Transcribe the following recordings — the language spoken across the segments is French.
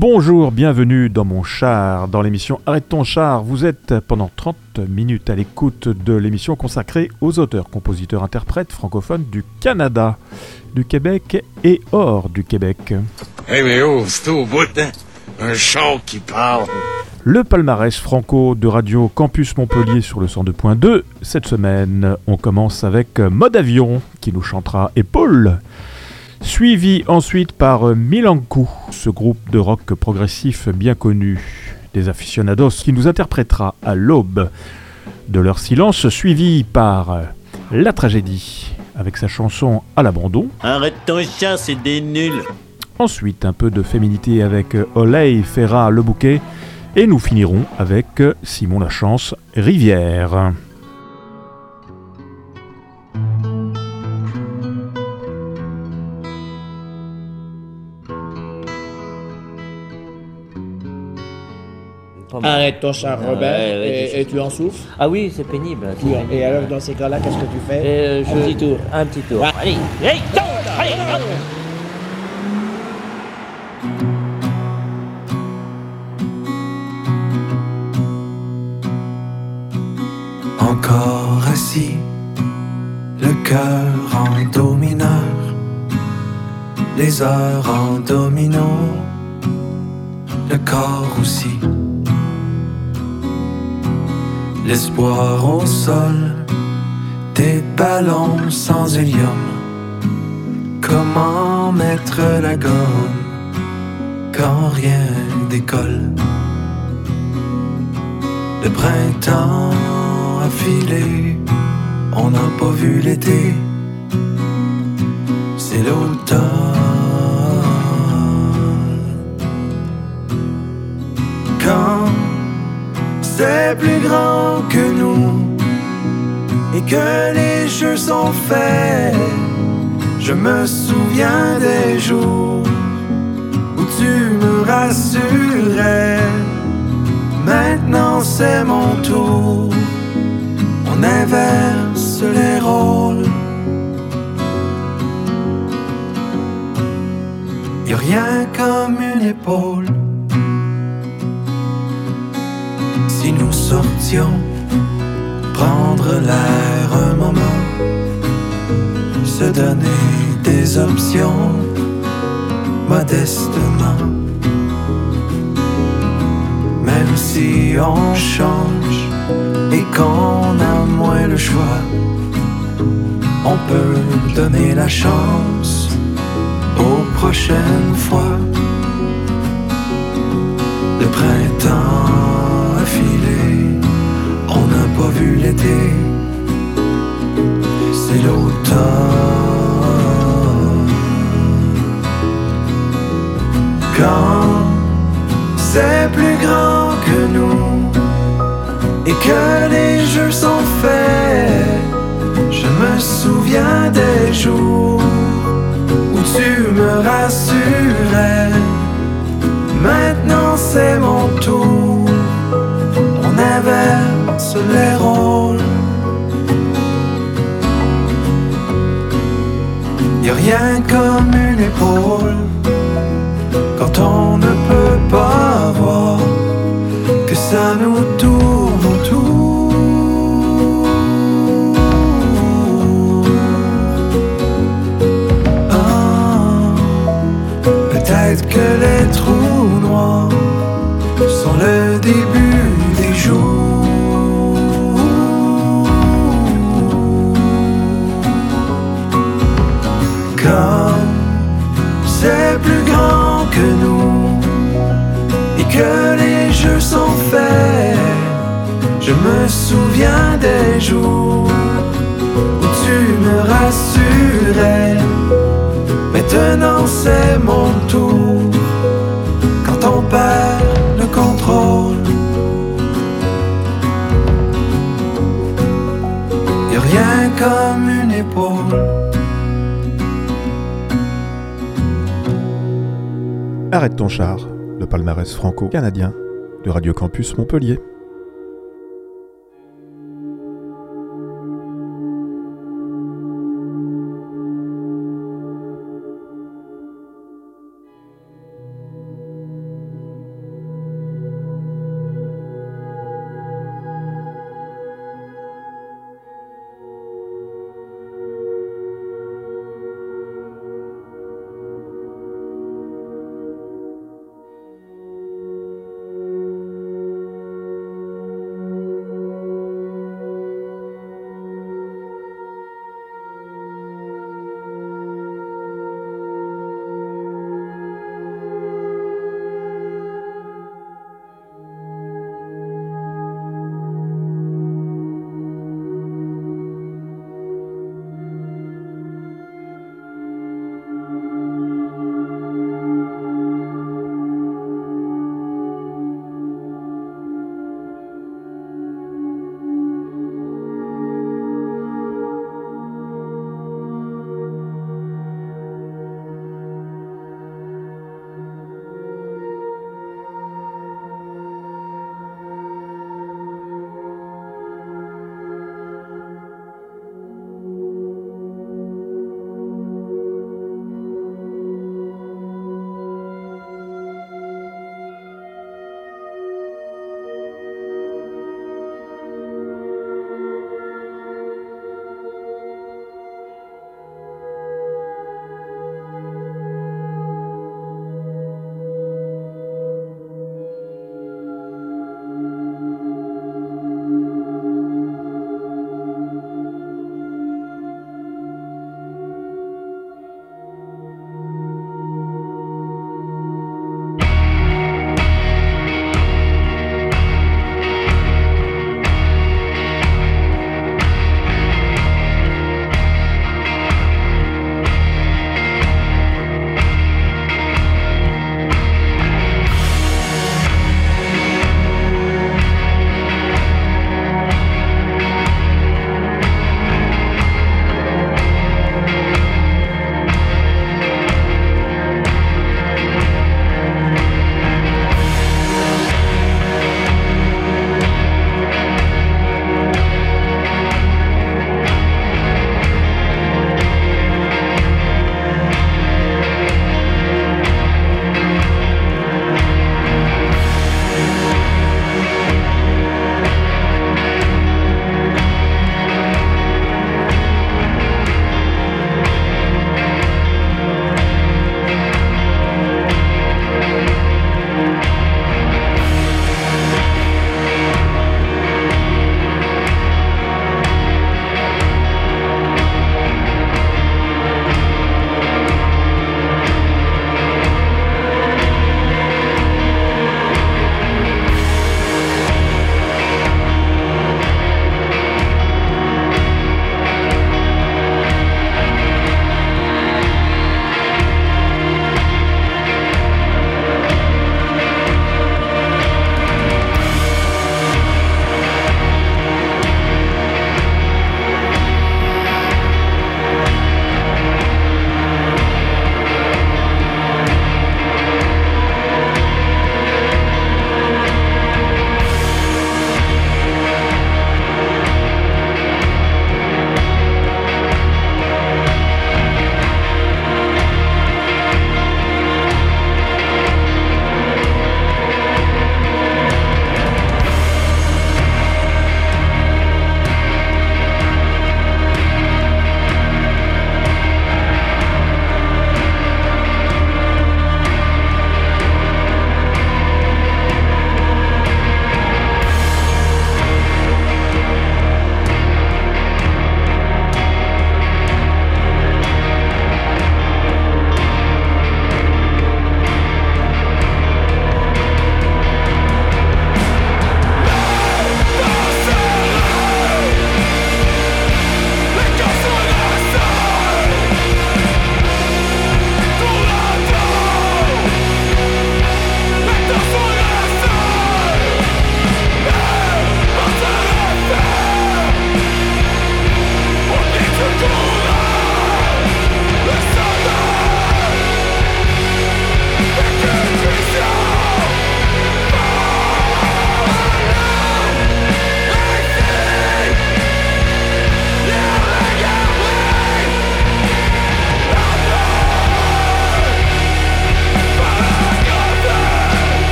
Bonjour, bienvenue dans mon char, dans l'émission Arrête ton char. Vous êtes pendant 30 minutes à l'écoute de l'émission consacrée aux auteurs, compositeurs, interprètes francophones du Canada, du Québec et hors du Québec. Eh mais oh, c'est au bout, hein? Un chant qui parle. Le palmarès franco de Radio Campus Montpellier sur le 102.2. Cette semaine, on commence avec Mode Avion qui nous chantera Épaule. Suivi ensuite par Milankou, ce groupe de rock progressif bien connu des aficionados qui nous interprétera à l'aube de leur silence, suivi par La Tragédie avec sa chanson À l'abandon. Arrête ton chat, c'est des nuls. Ensuite, un peu de féminité avec Olay Ferra Le Bouquet. Et nous finirons avec Simon Lachance Rivière. Arrête ton char, Robert, ouais, ouais, et, je- et tu en souffres. Ah oui, c'est pénible. Et alors, dans ces cas-là, qu'est-ce que tu fais Euh, Un je- petit tour. Un petit tour. Allez, tourne, allez. L'espoir au sol, des ballons sans hélium. Comment mettre la gomme quand rien décolle? Le printemps a filé, on n'a pas vu l'été. C'est l'automne. C'est plus grand que nous et que les jeux sont faits, je me souviens des jours où tu me rassurais. Maintenant c'est mon tour. On inverse les rôles. Y a rien comme une épaule. Prendre l'air un moment, se donner des options modestement. Même si on change et qu'on a moins le choix, on peut donner la chance aux prochaines fois. Le printemps vu l'été, c'est l'automne. Quand c'est plus grand que nous et que les jeux sont faits. Je me souviens des jours où tu me rassurais. Maintenant c'est mon tour. On les rôles. Y a rien comme une épaule quand on ne peut pas voir que ça nous Je me souviens des jours où tu me rassurais. Maintenant c'est mon tour quand on perd le contrôle. Y a rien comme une épaule. Arrête ton char, le palmarès franco-canadien Radio Campus Montpellier.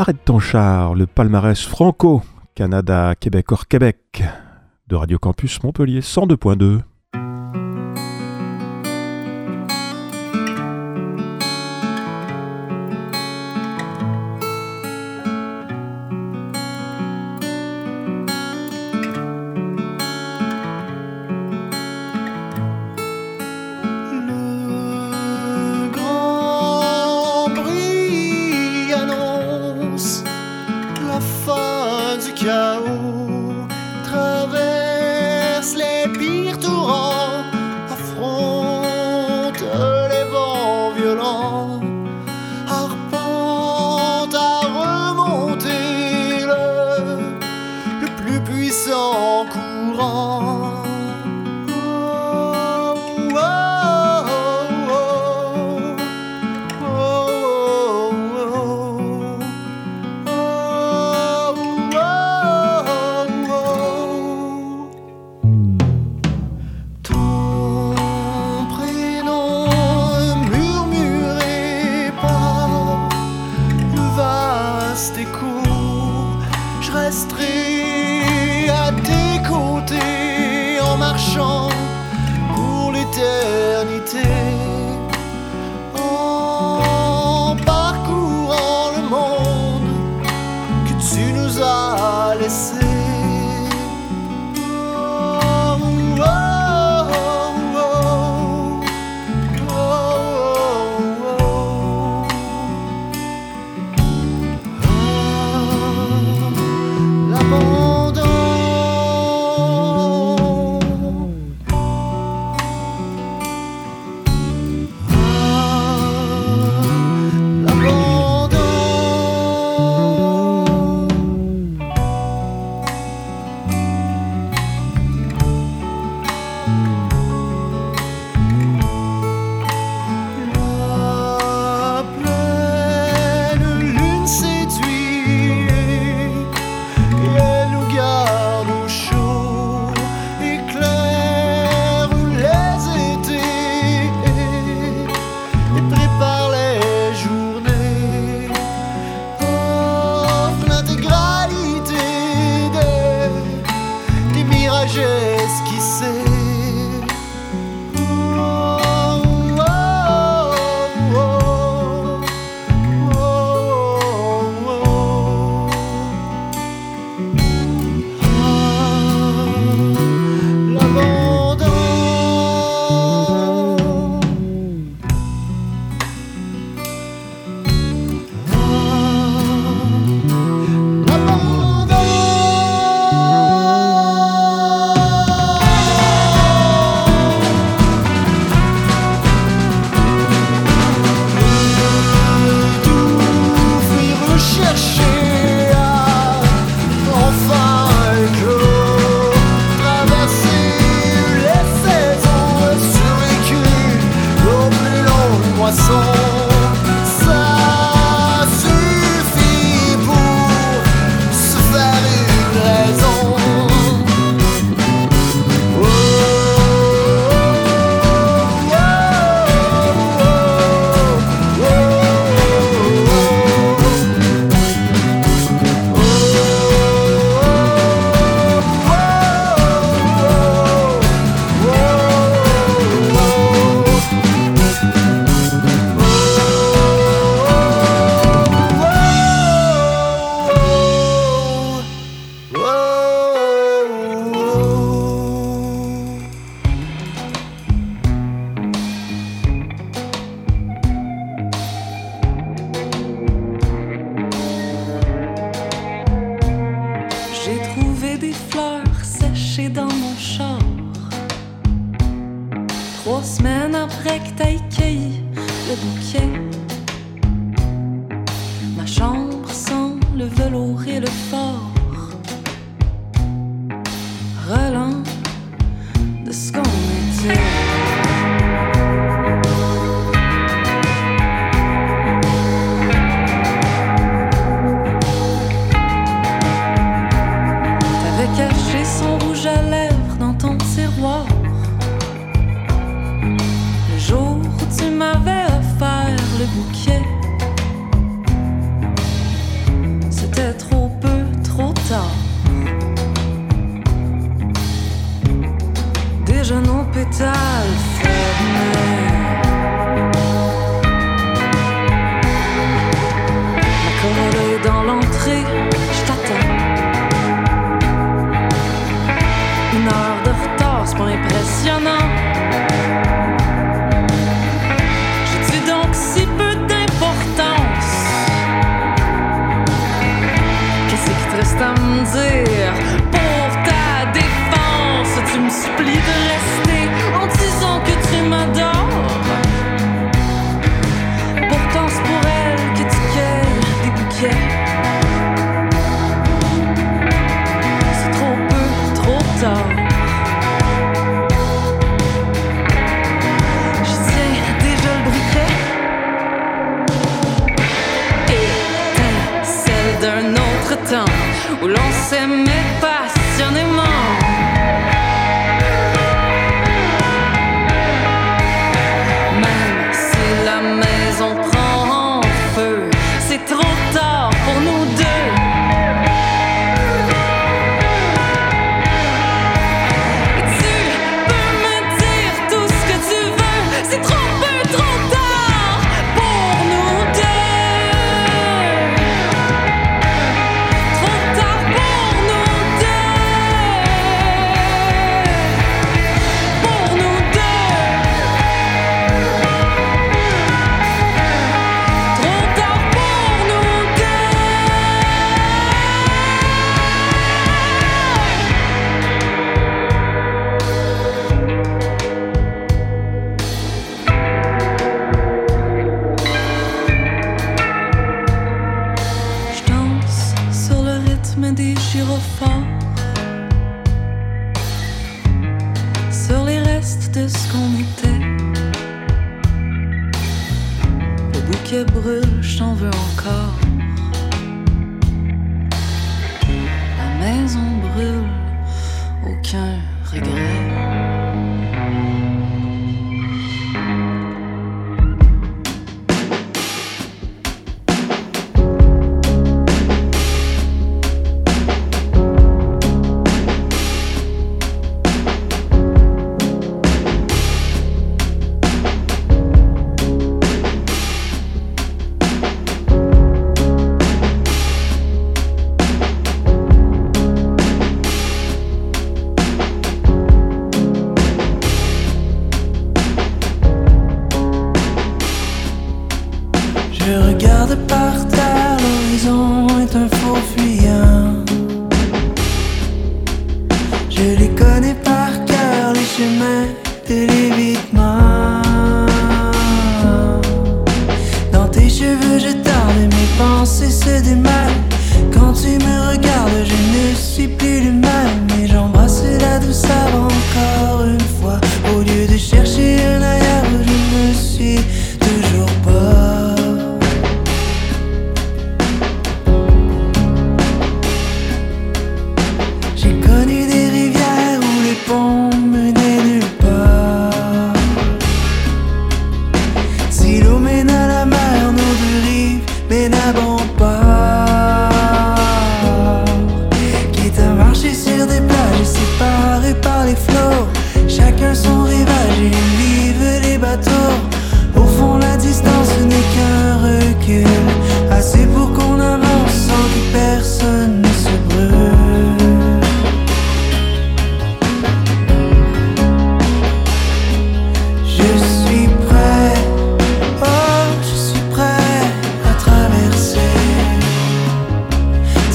Arrête ton char, le palmarès franco, Canada, Québec hors Québec, de Radio Campus Montpellier 102.2.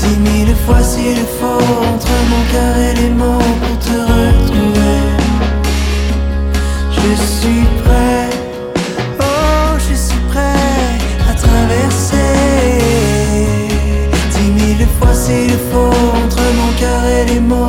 Dix mille fois s'il faut entre mon cœur et les mots pour te retrouver. Je suis prêt, oh je suis prêt à traverser. Dix mille fois s'il faut entre mon cœur et les mots.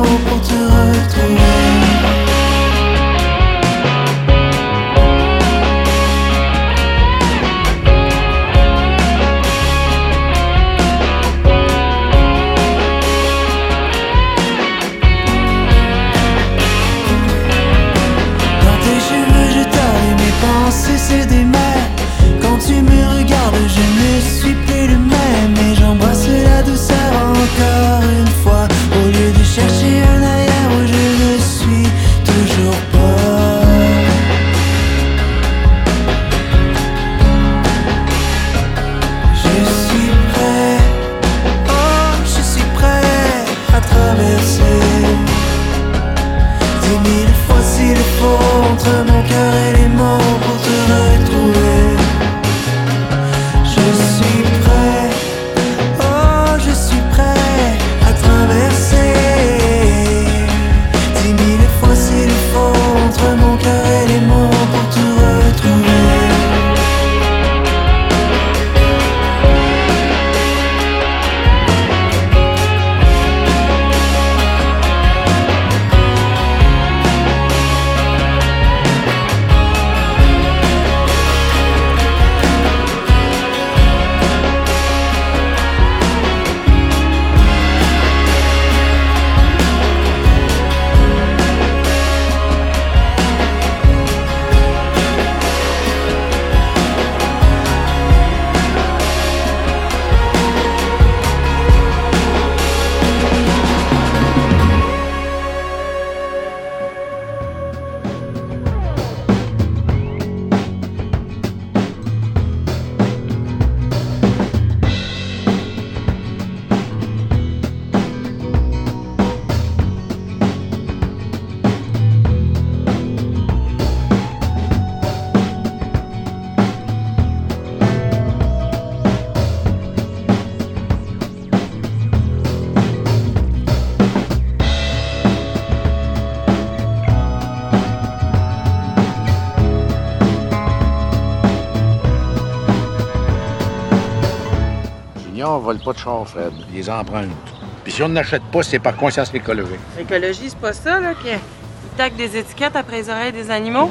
L'Union vole pas de char, Fred. Ils les empruntent. Puis si on n'achète pas, c'est par conscience écologique. L'écologie, c'est pas ça, là, qu'ils taquent des étiquettes après les oreilles des animaux?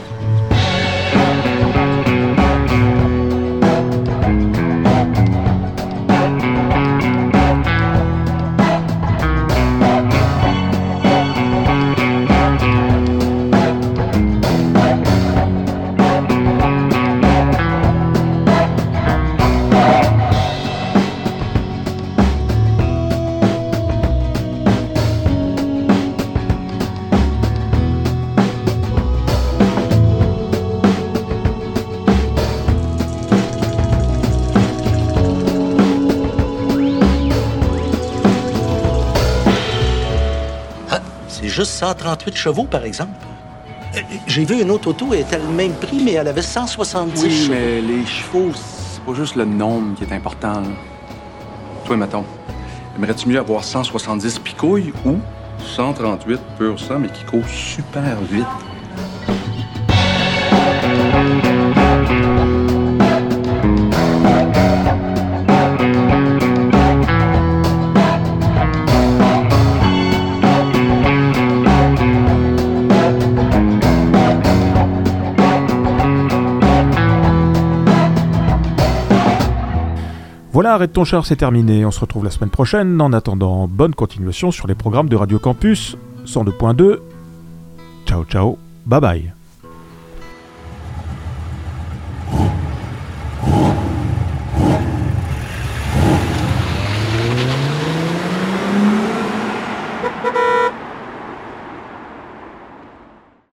138 chevaux, par exemple. Euh, J'ai vu une autre auto, elle était le même prix, mais elle avait 170 Oui, chevaux. mais les chevaux, c'est pas juste le nombre qui est important. là. Toi, mettons, aimerais-tu mieux avoir 170 picouilles ou 138 pur sang, mais qui courent super vite? Arrête ton char, c'est terminé. On se retrouve la semaine prochaine. En attendant, bonne continuation sur les programmes de Radio Campus 102.2. Ciao, ciao, bye bye.